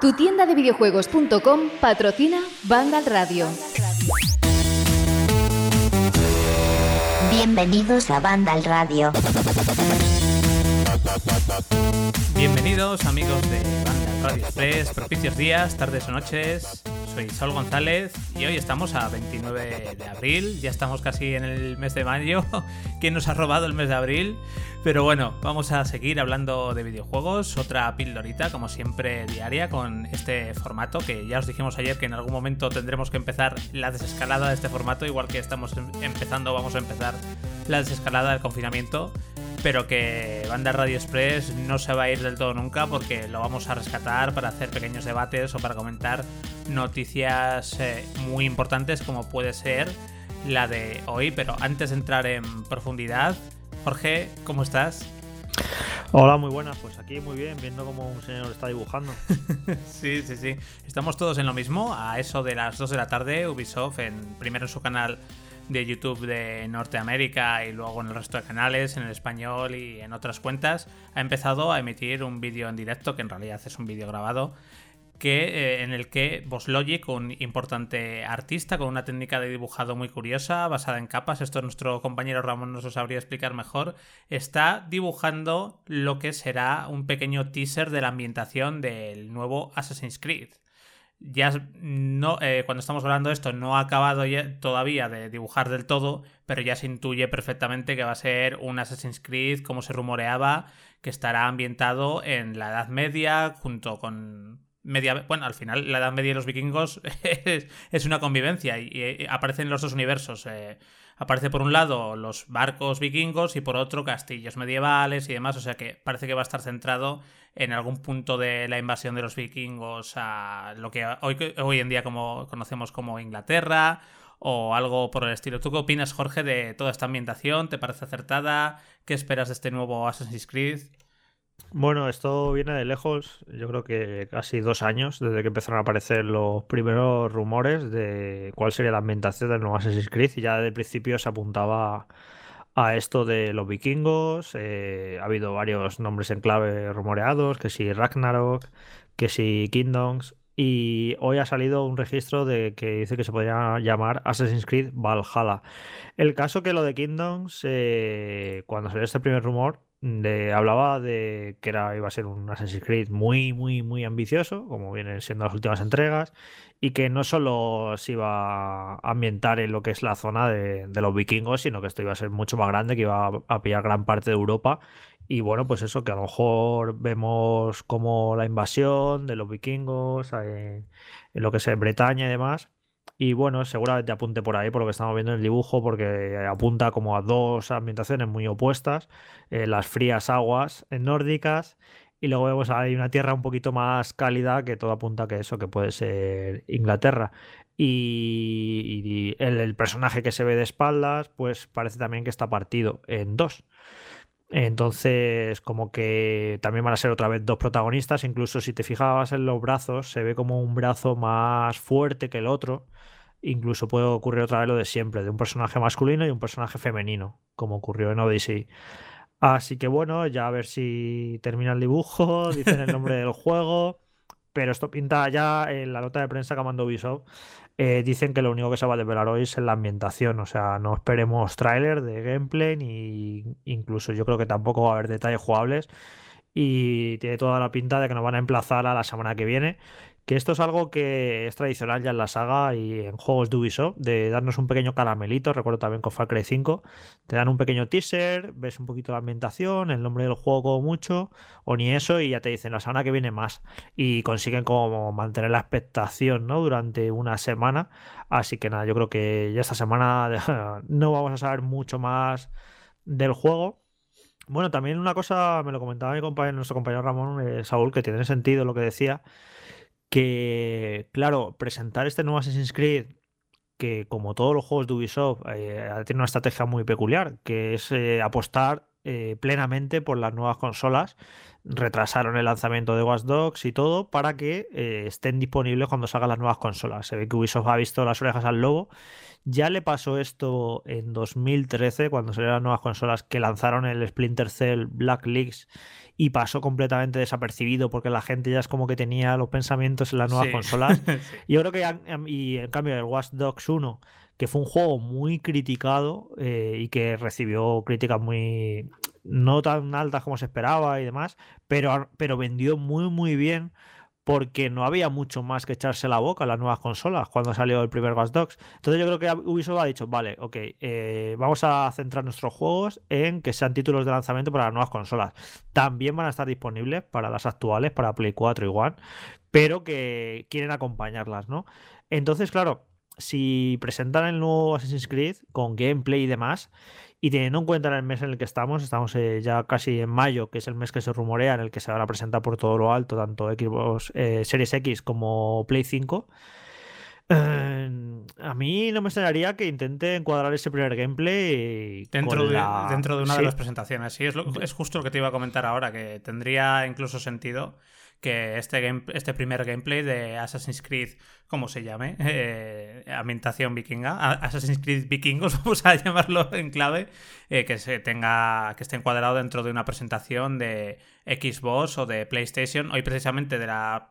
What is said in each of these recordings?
Tu tienda de videojuegos.com patrocina Vandal Radio. Bienvenidos a Vandal Radio. Bienvenidos amigos de Vandal Radio Express, propicios días, tardes o noches. Soy Saul González y hoy estamos a 29 de abril, ya estamos casi en el mes de mayo. ¿Quién nos ha robado el mes de abril? Pero bueno, vamos a seguir hablando de videojuegos, otra pildorita como siempre diaria con este formato que ya os dijimos ayer que en algún momento tendremos que empezar la desescalada de este formato, igual que estamos em-, empezando, vamos a empezar la desescalada del confinamiento pero que Banda Radio Express no se va a ir del todo nunca porque lo vamos a rescatar para hacer pequeños debates o para comentar noticias eh, muy importantes como puede ser la de hoy. Pero antes de entrar en profundidad, Jorge, ¿cómo estás? Hola, muy buenas. Pues aquí muy bien, viendo cómo un señor está dibujando. sí, sí, sí. Estamos todos en lo mismo. A eso de las 2 de la tarde, Ubisoft, en, primero en su canal de YouTube de Norteamérica y luego en el resto de canales, en el español y en otras cuentas, ha empezado a emitir un vídeo en directo, que en realidad es un vídeo grabado, que, eh, en el que Logic, un importante artista con una técnica de dibujado muy curiosa, basada en capas, esto nuestro compañero Ramón nos lo sabría explicar mejor, está dibujando lo que será un pequeño teaser de la ambientación del nuevo Assassin's Creed ya no, eh, cuando estamos hablando de esto, no ha acabado todavía de dibujar del todo, pero ya se intuye perfectamente que va a ser un Assassin's Creed, como se rumoreaba, que estará ambientado en la Edad Media, junto con media. Bueno, al final, la Edad Media y los vikingos es, una convivencia y, y, aparecen los dos universos. Eh, aparece por un lado los barcos vikingos y por otro castillos medievales y demás, o sea que parece que va a estar centrado en algún punto de la invasión de los vikingos a lo que hoy, en día conocemos como Inglaterra o algo por el estilo. ¿Tú qué opinas, Jorge, de toda esta ambientación? ¿Te parece acertada? ¿Qué esperas de este nuevo Assassin's Creed? Bueno, esto viene de lejos, yo creo que casi dos años desde que empezaron a aparecer los primeros rumores de cuál sería la ambientación del nuevo Assassin's Creed y ya desde el principio se apuntaba a esto de los vikingos, eh, ha habido varios nombres en clave rumoreados, que si Ragnarok, que si Kingdoms, y hoy ha salido un registro de que dice que se podría llamar Assassin's Creed Valhalla. El caso que lo de Kingdoms, eh, cuando salió este primer rumor, de, hablaba de que era, iba a ser un Assassin's Creed muy, muy, muy ambicioso, como vienen siendo las últimas entregas, y que no solo se iba a ambientar en lo que es la zona de, los vikingos, sino que esto iba a ser mucho más grande, que iba a, pillar gran parte de Europa. Y bueno, pues eso, que a lo mejor vemos como la invasión de los vikingos eh, en lo que es Bretaña y demás y bueno, seguramente apunte por ahí, por lo que estamos viendo en el dibujo, porque apunta como a dos ambientaciones muy opuestas, eh, las frías aguas nórdicas, y luego vemos ahí una tierra un poquito más cálida, que todo apunta que eso, que puede ser Inglaterra. Y, el, el, personaje que se ve de espaldas, pues parece también que está partido en dos. Entonces, como que también van a ser otra vez dos protagonistas. Incluso si te fijabas en los brazos, se ve como un brazo más fuerte que el otro incluso puede ocurrir otra vez lo de siempre, de un personaje masculino y un personaje femenino, como ocurrió en Odyssey. Así que bueno, ya a ver si termina el dibujo, dicen el nombre del juego, pero esto pinta ya en la nota de prensa que mandó Ubisoft. Eh, dicen que lo único que se va a desvelar hoy es la ambientación, o sea, no esperemos tráiler de gameplay ni incluso yo creo que tampoco va a haber detalles jugables y tiene toda la pinta de que nos van a emplazar a la semana que viene que esto es algo que es tradicional ya en la saga y en juegos de Ubisoft, de darnos un pequeño caramelito, recuerdo también con Far Cry 5, te dan un pequeño teaser, ves un poquito la ambientación, el nombre del juego mucho, o ni eso, y ya te dicen la semana que viene más, y consiguen como mantener la expectación, ¿no? Durante una semana, así que nada, yo creo que ya esta semana no vamos a saber mucho más del juego, bueno, también una cosa, me lo comentaba mi compañero, nuestro compañero Ramón eh, Saúl, que tiene sentido lo que decía, que, claro, presentar este nuevo Assassin's Creed, que como todos los juegos de Ubisoft, eh, tiene una estrategia muy peculiar, que es eh, apostar eh, plenamente por las nuevas consolas. Retrasaron el lanzamiento de Watch Dogs y todo para que eh, estén disponibles cuando salgan las nuevas consolas. Se ve que Ubisoft ha visto las orejas al lobo. Ya le pasó esto en 2013, cuando salieron las nuevas consolas que lanzaron el Splinter Cell Black Leaks y pasó completamente desapercibido porque la gente ya es como que tenía los pensamientos en las nuevas Sí. consolas. Sí. Yo creo que han- y en cambio el Watch Dogs 1, que fue un juego muy criticado eh, y que recibió críticas muy no tan altas como se esperaba y demás, pero, pero vendió muy muy bien porque no había mucho más que echarse la boca a las nuevas consolas cuando salió el primer Watch Dogs. Entonces yo creo que Ubisoft ha dicho, vale, ok, eh, vamos a centrar nuestros juegos en que sean títulos de lanzamiento para las nuevas consolas. También van a estar disponibles para las actuales, para Play 4 y One, pero que quieren acompañarlas, ¿no? Entonces, claro, si presentan el nuevo Assassin's Creed con gameplay y demás, y teniendo en cuenta el mes en el que estamos, estamos eh, ya casi en mayo, que es el mes que se rumorea, en el que se van a presentar por todo lo alto, tanto Xbox eh, Series X como Play 5. eh, a mí no me extrañaría que intente encuadrar ese primer gameplay Dentro de, la- dentro de una sí. de las presentaciones. Sí, es, lo- es justo lo que te iba a comentar ahora, que tendría incluso sentido que este, game- este primer gameplay de Assassin's Creed, como se llame, eh, ambientación vikinga, Assassin's Creed vikingos, vamos a llamarlo en clave, eh, que se tenga, que esté encuadrado dentro de una presentación de Xbox o de PlayStation, hoy precisamente de la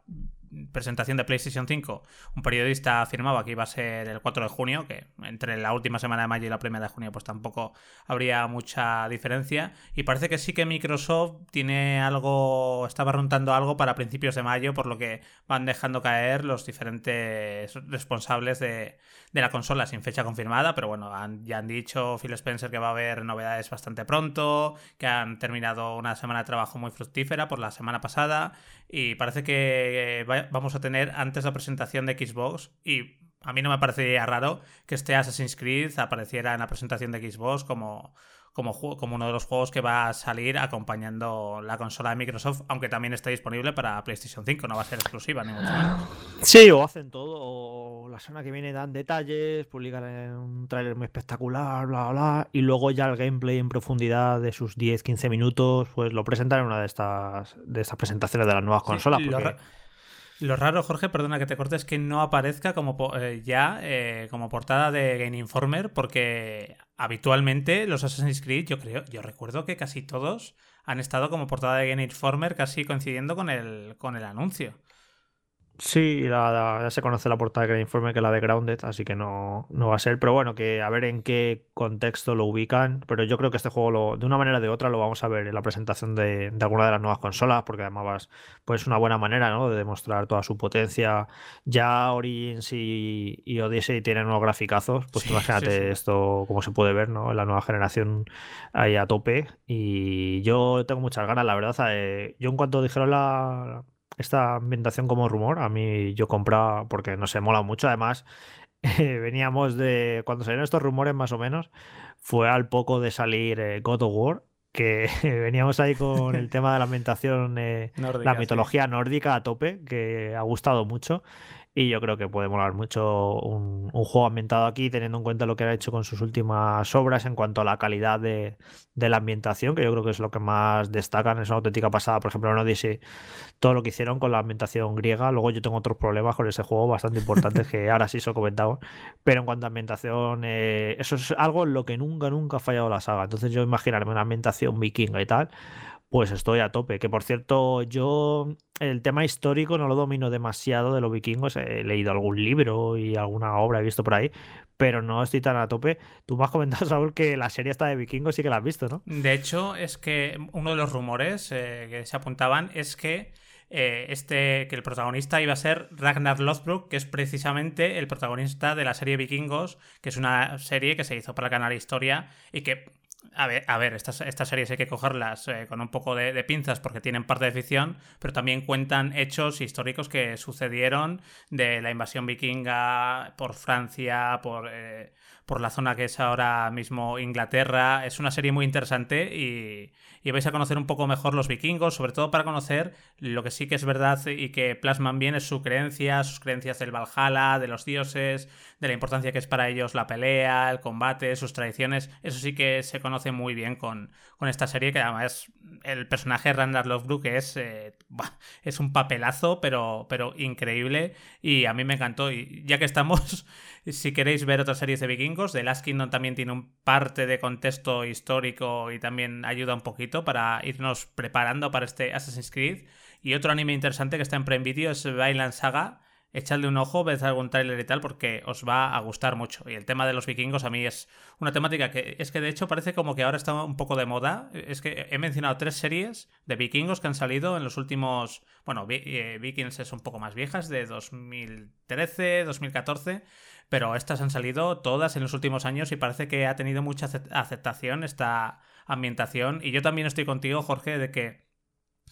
presentación de PlayStation 5, un periodista afirmaba que iba a ser el 4 de junio, que entre la última semana de mayo y la primera de junio pues tampoco habría mucha diferencia. Y parece que sí que Microsoft tiene algo, estaba rondando algo para principios de mayo, por lo que van dejando caer los diferentes responsables de, la consola sin fecha confirmada, pero bueno, han- ya han dicho Phil Spencer que va a haber novedades bastante pronto, que han terminado una semana de trabajo muy fructífera por la semana pasada y parece que eh, va- vamos a tener antes la presentación de Xbox y a mí no me parecería raro que este Assassin's Creed apareciera en la presentación de Xbox como, como, como uno de los juegos que va a salir acompañando la consola de Microsoft, aunque también está disponible para PlayStation 5, no va a ser exclusiva ni mucho menos. Sí, o hacen todo, o la semana que viene dan detalles, publican un tráiler muy espectacular, bla, bla, bla, y luego ya el gameplay en profundidad de sus 10-15 minutos, pues lo presentan en una de estas, de estas presentaciones de las nuevas consolas. Sí, porque- lo raro, Jorge, perdona que te corte, es que no aparezca como eh, ya eh, como portada de Game Informer, porque habitualmente los Assassin's Creed, yo creo, yo recuerdo que casi todos han estado como portada de Game Informer, casi coincidiendo con el, con el anuncio. Sí, la- la- ya se conoce la portada Game Informe que la de Grounded, así que no, no va a ser. Pero bueno, que a ver en qué contexto lo ubican. Pero yo creo que este juego, lo- de una manera o de otra, lo vamos a ver en la presentación de, de alguna de las nuevas consolas, porque además vas- pues es una buena manera ¿no? de demostrar toda su potencia. Ya Origins y, y Odyssey tienen unos graficazos, pues Sí, imagínate sí, sí. esto, cómo se puede ver, ¿no? En la nueva generación ahí a tope. Y yo tengo muchas ganas, la verdad. eh, yo en cuanto dijeron la esta ambientación como rumor, a mí yo compraba porque no sé, mola mucho. Además, eh, veníamos de. Cuando salieron estos rumores, más o menos, fue al poco de salir eh, God of War, que veníamos ahí con el tema de la ambientación, eh, Nórdica, la sí. mitología nórdica a tope, que ha gustado mucho. Y yo creo que puede molar mucho un, juego ambientado aquí, teniendo en cuenta lo que ha hecho con sus últimas obras en cuanto a la calidad de, de la ambientación, que yo creo que es lo que más destacan. Es una auténtica pasada. Por ejemplo, en Odyssey, todo lo que hicieron con la ambientación griega. Luego yo tengo otros problemas con ese juego bastante importantes que ahora sí se comentado. Pero en cuanto a ambientación, eh, eso es algo en lo que nunca, nunca ha fallado la saga. Entonces yo imaginarme una ambientación vikinga y tal, pues estoy a tope. Que por cierto, yo el tema histórico no lo domino demasiado de los vikingos. He leído algún libro y alguna obra he visto por ahí, pero no estoy tan a tope. Tú me has comentado, Saúl, que la serie está de vikingos sí que la has visto, ¿no? De hecho, es que uno de los rumores eh, que se apuntaban es que eh, este que el protagonista iba a ser Ragnar Lothbrok, que es precisamente el protagonista de la serie Vikingos, que es una serie que se hizo para el canal Historia y que a ver, a ver estas, estas series hay que cogerlas eh, con un poco de, de pinzas porque tienen parte de ficción, pero también cuentan hechos históricos que sucedieron de la invasión vikinga por Francia, por, eh, por la zona que es ahora mismo Inglaterra. Es una serie muy interesante y, y, vais a conocer un poco mejor los vikingos, sobre todo para conocer lo que sí que es verdad y que plasman bien es su creencia, sus creencias del Valhalla, de los dioses, de la importancia que es para ellos la pelea, el combate, sus tradiciones. Eso sí que se conoce muy bien con, con esta serie, que además el personaje Randall Lovebrook es, eh, es un papelazo, pero, pero increíble y a mí me encantó. Y ya que estamos, si queréis ver otras series de vikingos, The Last Kingdom también tiene un parte de contexto histórico y también ayuda un poquito para irnos preparando para este Assassin's Creed. Y otro anime interesante que está en Prime Video es Violent Saga, echadle un ojo, ved algún trailer y tal, porque os va a gustar mucho. Y el tema de los vikingos a mí es una temática que es que de hecho parece como que ahora está un poco de moda. Es que he mencionado tres series de vikingos que han salido en los últimos. Bueno, eh, Vikings es un poco más viejas, de 2013, 2014. Pero estas han salido todas en los últimos años y parece que ha tenido mucha aceptación esta ambientación. Y yo también estoy contigo, Jorge, de que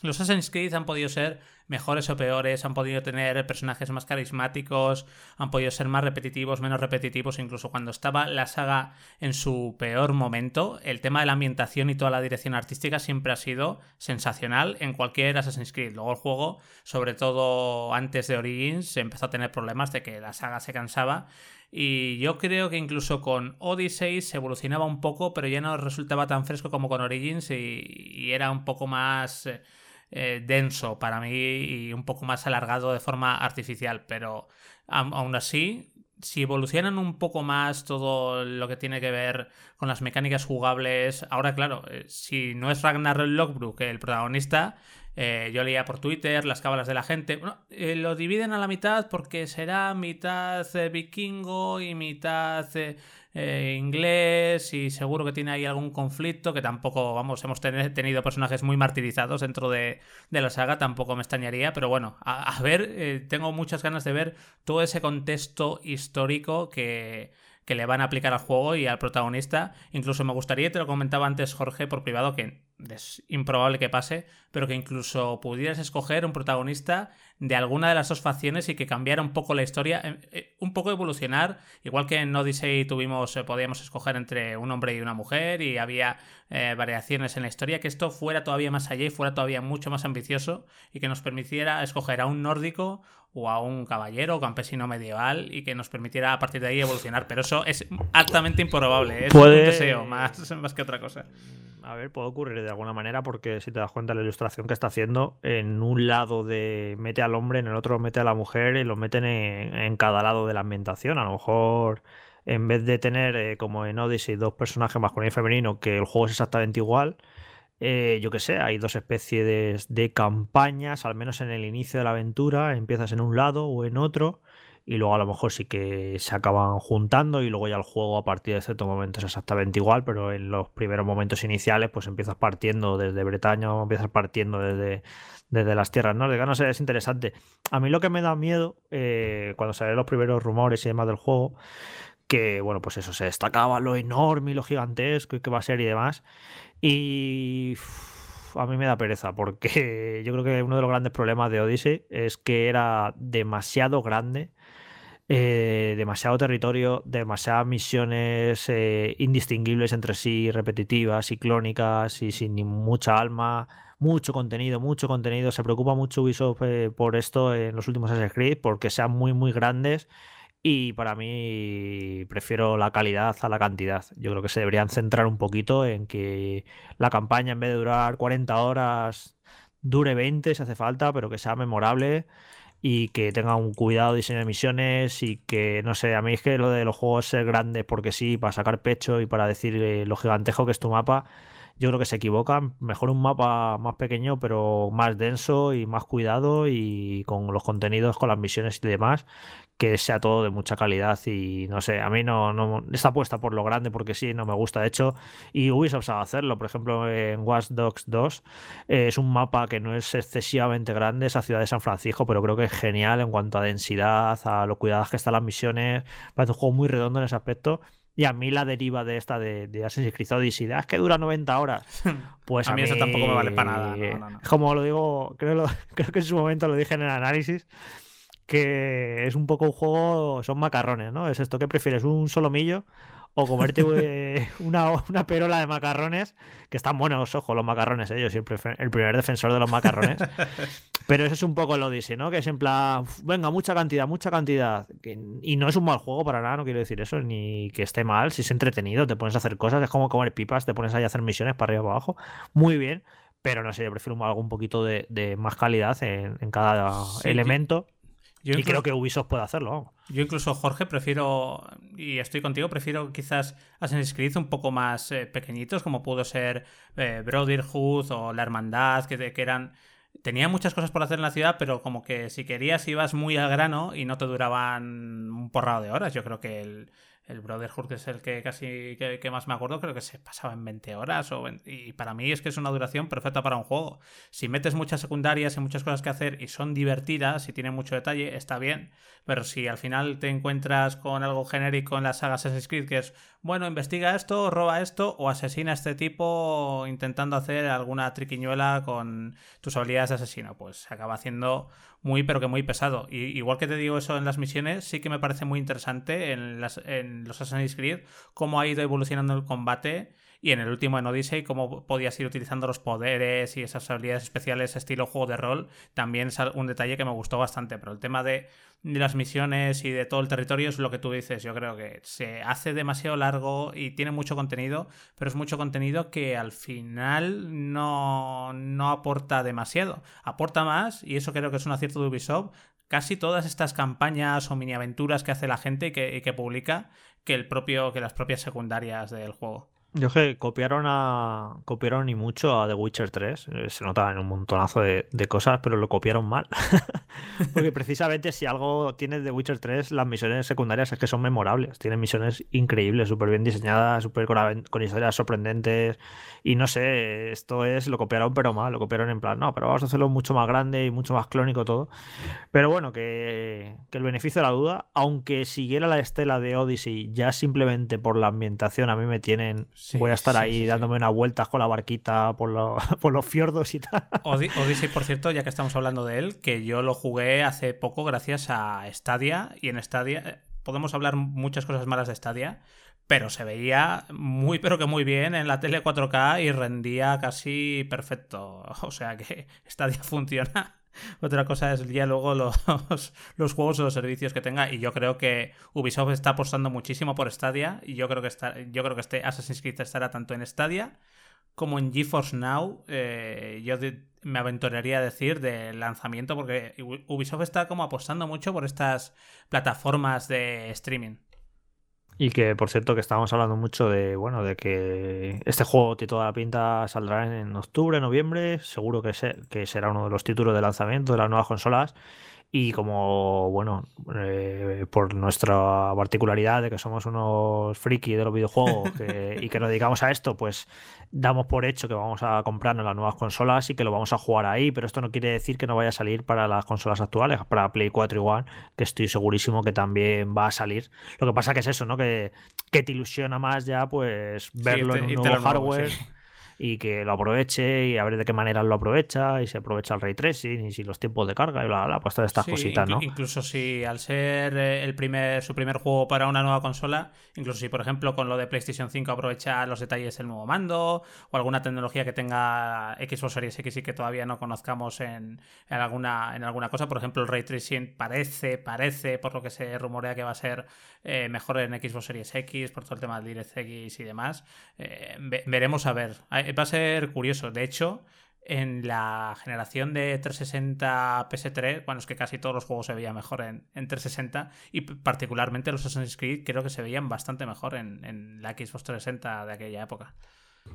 los Assassin's Creed han podido ser mejores o peores, han podido tener personajes más carismáticos, han podido ser más repetitivos, menos repetitivos, incluso cuando estaba la saga en su peor momento, el tema de la ambientación y toda la dirección artística siempre ha sido sensacional en cualquier Assassin's Creed. Luego el juego, sobre todo antes de Origins, empezó a tener problemas de que la saga se cansaba y yo creo que incluso con Odyssey se evolucionaba un poco, pero ya no resultaba tan fresco como con Origins y, era un poco más... Eh, eh, denso para mí y un poco más alargado de forma artificial, pero aún así, si evolucionan un poco más todo lo que tiene que ver con las mecánicas jugables, ahora claro, eh, si no es Ragnar Lockbrook el protagonista, eh, yo leía por Twitter las cábalas de la gente. Bueno, lo dividen a la mitad porque será mitad vikingo y mitad eh, inglés y seguro que tiene ahí algún conflicto que tampoco, vamos, hemos tenido personajes muy martirizados dentro de, la saga, tampoco me extrañaría, pero bueno, a, ver, eh, tengo muchas ganas de ver todo ese contexto histórico que, que le van a aplicar al juego y al protagonista. Incluso me gustaría, te lo comentaba antes Jorge por privado, que es improbable que pase, pero que incluso pudieras escoger un protagonista de alguna de las dos facciones y que cambiara un poco la historia, eh, eh, un poco evolucionar, igual que en Odyssey tuvimos, eh, podíamos escoger entre un hombre y una mujer y había variaciones en la historia, que esto fuera todavía más allá y fuera todavía mucho más ambicioso y que nos permitiera escoger a un nórdico o a un caballero o campesino medieval y que nos permitiera a partir de ahí evolucionar. Pero eso es altamente improbable, es un deseo más, más que otra cosa. A ver, puede ocurrir de alguna manera porque si te das cuenta la ilustración que está haciendo, en un lado de mete al hombre, en el otro mete a la mujer y lo meten en, cada lado de la ambientación. A lo mejor en vez de tener eh, como en Odyssey dos personajes masculino y femenino, que el juego es exactamente igual, eh, yo que sé, hay dos especies de campañas, al menos en el inicio de la aventura, empiezas en un lado o en otro y luego a lo mejor sí que se acaban juntando y luego ya el juego a partir de cierto momento es exactamente igual, pero en los primeros momentos iniciales pues empiezas partiendo desde Bretaña empiezas partiendo desde, desde las tierras nórdicas, no sé, es interesante. A mí lo que me da miedo eh, cuando salen los primeros rumores y demás del juego, que bueno, pues eso, se destacaba lo enorme y lo gigantesco y que va a ser y demás, y... a mí me da pereza porque yo creo que uno de los grandes problemas de Odyssey es que era demasiado grande eh, demasiado territorio, demasiadas misiones eh, indistinguibles entre sí, repetitivas y clónicas y sin mucha alma, mucho contenido, mucho contenido. Se preocupa mucho Ubisoft eh, por esto en los últimos Assassin's Creed porque sean muy, muy grandes. Y para mí prefiero la calidad a la cantidad. Yo creo que se deberían centrar un poquito en que la campaña en vez de durar 40 horas dure 20 si hace falta, pero que sea memorable y que tenga un cuidado diseño de misiones y que, no sé, a mí es que lo de los juegos ser grandes porque sí, para sacar pecho y para decir eh, lo gigantejo que es tu mapa, yo creo que se equivocan. Mejor un mapa más pequeño, pero más denso y más cuidado y con los contenidos, con las misiones y demás, que sea todo de mucha calidad y no sé, a mí no, no esta apuesta por lo grande porque sí, no me gusta. De hecho, y Ubisoft sabe hacerlo. Por ejemplo, en Watch Dogs 2 eh, es un mapa que no es excesivamente grande, esa ciudad de San Francisco, pero creo que es genial en cuanto a densidad, a lo cuidadas que están las misiones. Parece un juego muy redondo en ese aspecto. Y a mí la deriva de esta de, de Assassin's Creed Odyssey, es que dura 90 horas. Pues a, mí, eso tampoco me vale para nada. Como lo digo, creo, creo que en su momento lo dije en el análisis, que es un poco un juego, son macarrones, ¿no? Es esto, ¿qué prefieres? ¿Un solomillo o comerte eh, una, una perola de macarrones, que están buenos, ojo, los macarrones, ¿eh? yo el primer defensor de los macarrones. Pero eso es un poco el Odyssey, ¿no? Que es en plan, venga, mucha cantidad, mucha cantidad. y no es un mal juego para nada, no quiero decir eso, ni que esté mal, si es entretenido, te pones a hacer cosas, es como comer pipas, te pones ahí a hacer misiones para arriba y para abajo. Muy bien, pero no sé, yo prefiero algo un poquito de, más calidad en, cada elemento. Y creo que Ubisoft puede hacerlo. Yo incluso, Jorge, prefiero, y estoy contigo, prefiero quizás Assassin's Creed un poco más eh, pequeñitos, como pudo ser eh, Brotherhood o La Hermandad, que, que eran... Tenía muchas cosas por hacer en la ciudad, pero como que si querías ibas muy al grano y no te duraban un porrado de horas. Yo creo que el, el Brotherhood, es el que casi que, más me acuerdo, creo que se pasaba en 20 horas. O y para mí es que es una duración perfecta para un juego. Si metes muchas secundarias y muchas cosas que hacer y son divertidas y tienen mucho detalle, está bien. Pero si al final te encuentras con algo genérico en la saga Assassin's Creed, que es, bueno, investiga esto, roba esto o asesina a este tipo intentando hacer alguna triquiñuela con tus habilidades de asesino, pues se acaba haciendo muy, pero que muy pesado. Y, igual que te digo eso en las misiones, sí que me parece muy interesante en, las, en los Assassin's Creed cómo ha ido evolucionando el combate y en el último en Odyssey cómo podías ir utilizando los poderes y esas habilidades especiales estilo juego de rol también es un detalle que me gustó bastante pero el tema de, las misiones y de todo el territorio es lo que tú dices yo creo que se hace demasiado largo y tiene mucho contenido pero es mucho contenido que al final no, no aporta demasiado. Aporta más y eso creo que es un acierto de Ubisoft casi todas estas campañas o mini aventuras que hace la gente y que, y que publica que el propio que las propias secundarias del juego yo que copiaron a. copiaron y mucho a The Witcher 3. Eh, se notaba en un montonazo de, cosas, pero lo copiaron mal. Porque precisamente si algo tiene The Witcher 3, las misiones secundarias es que son memorables. Tienen misiones increíbles, súper bien diseñadas, súper con, historias sorprendentes. Y no sé, esto es. Lo copiaron, pero mal. Lo copiaron en plan, no, pero vamos a hacerlo mucho más grande y mucho más clónico todo. Pero bueno, que, que el beneficio de la duda, aunque siguiera la estela de Odyssey, ya simplemente por la ambientación, a mí me tienen Voy a estar ahí dándome unas vueltas con la barquita por, por los fiordos y tal. Odyssey, por cierto, ya que estamos hablando de él, que yo lo jugué hace poco gracias a Stadia. Y en Stadia eh, podemos hablar muchas cosas malas de Stadia, pero se veía muy, pero que muy bien en la tele 4K y rendía casi perfecto. O sea que Stadia funciona otra cosa es ya luego los, los juegos o los servicios que tenga. Y yo creo que Ubisoft está apostando muchísimo por Stadia. Y yo creo que está, yo creo que este Assassin's Creed estará tanto en Stadia como en GeForce Now. Eh, yo me aventuraría a decir de lanzamiento, porque Ubisoft está como apostando mucho por estas plataformas de streaming. Y que, por cierto, que estábamos hablando mucho de, bueno, de que este juego tiene toda la pinta saldrá en octubre, noviembre, seguro que, que será uno de los títulos de lanzamiento de las nuevas consolas. Y como, bueno, eh, por nuestra particularidad de que somos unos friki de los videojuegos y que nos dedicamos a esto, pues damos por hecho que vamos a comprarnos las nuevas consolas y que lo vamos a jugar ahí, pero esto no quiere decir que no vaya a salir para las consolas actuales, para Play 4 igual, que estoy segurísimo que también va a salir. Lo que pasa que es eso, ¿no? Que, que te ilusiona más ya, pues, verlo en un nuevo hardware y que lo aproveche y a ver de qué manera lo aprovecha y se aprovecha el ray tracing y si los tiempos de carga y bla, bla, pues todas estas cositas, ¿no? Incluso si al ser eh, el primer, su primer juego para una nueva consola, incluso si por ejemplo con lo de PlayStation 5 aprovecha los detalles del nuevo mando o alguna tecnología que tenga Xbox Series X y que todavía no conozcamos en, alguna, en alguna cosa, por ejemplo el ray tracing parece, parece, por lo que se rumorea que va a ser eh, mejor en Xbox Series X, por todo el tema del DirectX y demás, eh, veremos a ver va a ser curioso. De hecho, en la generación de 360 PS3, bueno, es que casi todos los juegos se veían mejor en, 360 y particularmente los Assassin's Creed creo que se veían bastante mejor en, la Xbox 360 de aquella época.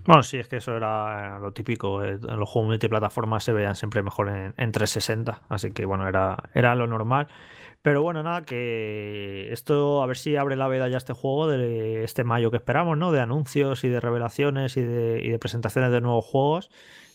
Bueno, sí, es que eso era lo típico. Eh, los juegos multiplataformas se veían siempre mejor en, 360, así que bueno, era, era lo normal. Pero bueno, nada, que esto a ver si abre la veda ya este juego de este mayo que esperamos, ¿no? De anuncios y de revelaciones y de, y de presentaciones de nuevos juegos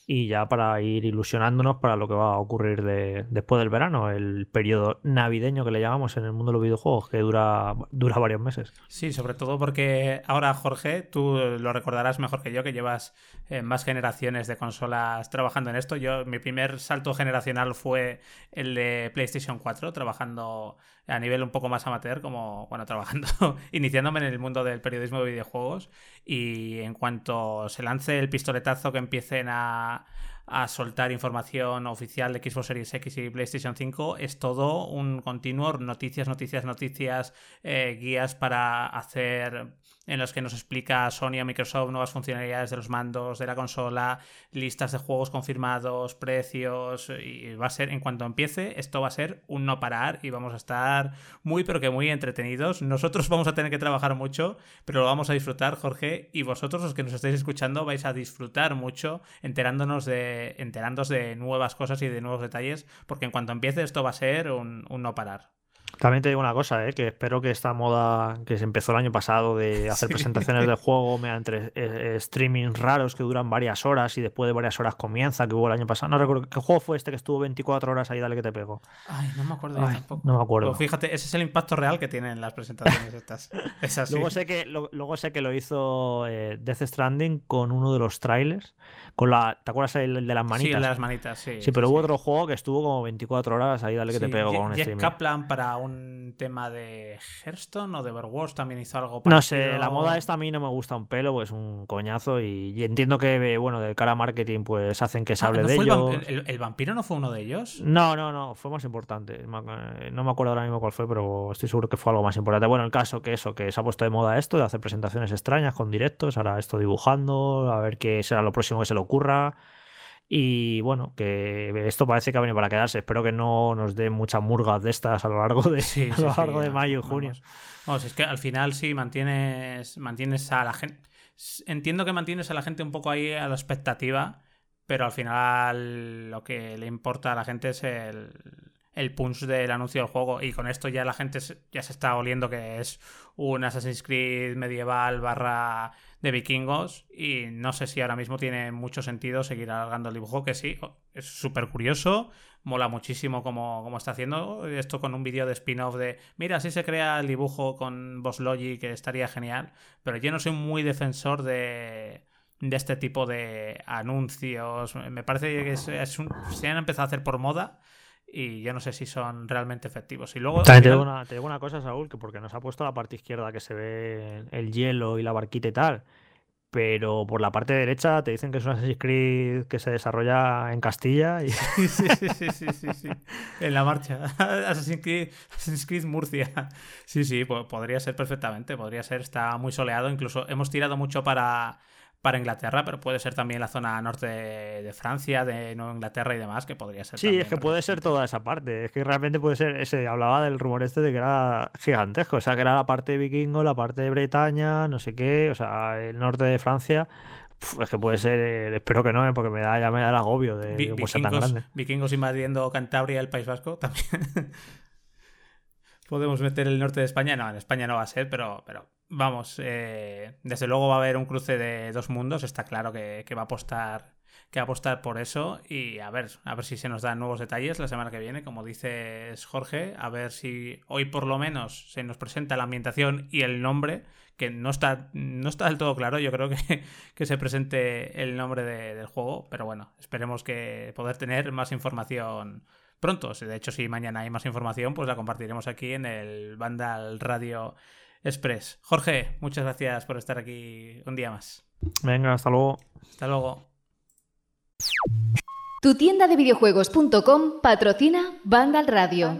y ya para ir ilusionándonos para lo que va a ocurrir después del verano, el periodo navideño que le llamamos en el mundo de los videojuegos, que dura, dura varios meses. Sí, sobre todo porque ahora, Jorge, tú lo recordarás mejor que yo, que llevas eh, más generaciones de consolas trabajando en esto. Yo, mi primer salto generacional fue el de PlayStation 4, trabajando a nivel un poco más amateur, como bueno, trabajando, iniciándome en el mundo del periodismo de videojuegos. Y en cuanto se lance el pistoletazo que empiecen a, a soltar información oficial de Xbox Series X y PlayStation 5, es todo un continuo, noticias, noticias, noticias, eh, guías para hacer en los que nos explica Sony o Microsoft nuevas funcionalidades de los mandos de la consola, listas de juegos confirmados, precios, y va a ser, en cuanto empiece, esto va a ser un no parar y vamos a estar muy, pero que muy entretenidos. Nosotros vamos a tener que trabajar mucho, pero lo vamos a disfrutar, Jorge, y vosotros, los que nos estáis escuchando, vais a disfrutar mucho enterándonos de, enterándonos de nuevas cosas y de nuevos detalles, porque en cuanto empiece, esto va a ser un, un no parar. También te digo una cosa, ¿eh? que espero que esta moda que se empezó el año pasado de hacer presentaciones de juego mediante eh, streamings raros que duran varias horas y después de varias horas comienza, que hubo el año pasado. No recuerdo qué juego fue este que estuvo 24 horas ahí, dale que te pego. Ay, no me acuerdo tampoco. No me acuerdo. Pues fíjate, ese es el impacto real que tienen las presentaciones estas. Es así. Luego sé que, lo, luego sé que lo hizo eh, Death Stranding con uno de los trailers. Con la, ¿Te acuerdas el, de las manitas? Sí, el de las manitas, sí. Sí, pero hubo otro juego que estuvo como 24 horas ahí, dale que te pego con un streaming. Kaplan para un tema de Hearthstone o de Overwatch también hizo algo No parecido. sé, la moda esta a mí no me gusta un pelo, pues un coñazo y, y entiendo que, bueno, de cara a marketing pues hacen que se Ah, hable ¿no de el, ello. el- el vampiro no fue uno de ellos? No, no, no, fue más importante. No me acuerdo ahora mismo cuál fue, pero estoy seguro que fue algo más importante. Bueno, el caso que eso, que se ha puesto de moda esto, de hacer presentaciones extrañas con directos, ahora esto dibujando, a ver qué será lo próximo que se le ocurra. Y bueno, que esto parece que ha venido para quedarse. Espero que no nos dé muchas murgas de estas a lo largo de, Sí, a lo sí, largo de mayo y junio. Vamos, es que al final sí mantienes, mantienes a la gente. Entiendo que mantienes a la gente un poco ahí a la expectativa, pero al final lo que le importa a la gente es el, el punch del anuncio del juego. Y con esto ya la gente se- ya se está oliendo que es un Assassin's Creed medieval barra de vikingos. Y no sé si ahora mismo tiene mucho sentido seguir alargando el dibujo, que sí, es súper curioso. Mola muchísimo como, como está haciendo esto con un vídeo de spin-off de mira, así se crea el dibujo con Boss Logic, que estaría genial. Pero yo no soy muy defensor de, de este tipo de anuncios. Me parece que es, es un- se han empezado a hacer por moda y yo no sé si son realmente efectivos. Y luego. También te digo, una, te digo una cosa, Saúl, que porque nos ha puesto la parte izquierda que se ve el hielo y la barquita y tal, pero por la parte derecha te dicen que es un Assassin's Creed que se desarrolla en Castilla y Sí, sí, sí, sí, sí, sí. En la marcha. Assassin's Creed, Assassin's Creed Murcia. Sí, sí, po- podría ser perfectamente. Podría ser, está muy soleado. Incluso hemos tirado mucho para, para Inglaterra, pero puede ser también la zona norte de, de Francia, de Nueva Inglaterra y demás, que podría ser. Sí, es que puede ser toda esa parte. Es que realmente puede ser. Ese, hablaba del rumor este de que era gigantesco. O sea, que era la parte de vikingo, la parte de Bretaña, no sé qué. O sea, el norte de Francia. Es que puede ser. eh, espero que no, eh, porque me da, ya me da el agobio de Vi- tan grande. vikingos invadiendo Cantabria, el País Vasco, también. Podemos meter el norte de España. No, en España no va a ser, pero, pero vamos. eh, desde luego va a haber un cruce de dos mundos. Está claro que, que va a apostar. Que va a apostar por eso. Y a ver, a ver si se nos dan nuevos detalles la semana que viene. Como dices Jorge, a ver si hoy por lo menos se nos presenta la ambientación y el nombre. Que no está, no está del todo claro. Yo creo que, que se presente el nombre de- del juego. Pero bueno, esperemos que poder tener más información pronto. De hecho, si mañana hay más información, pues la compartiremos aquí en el Vandal Radio Express. Jorge, muchas gracias por estar aquí un día más. Venga, hasta luego. Hasta luego. Tu tienda de videojuegos.com patrocina Vandal Radio.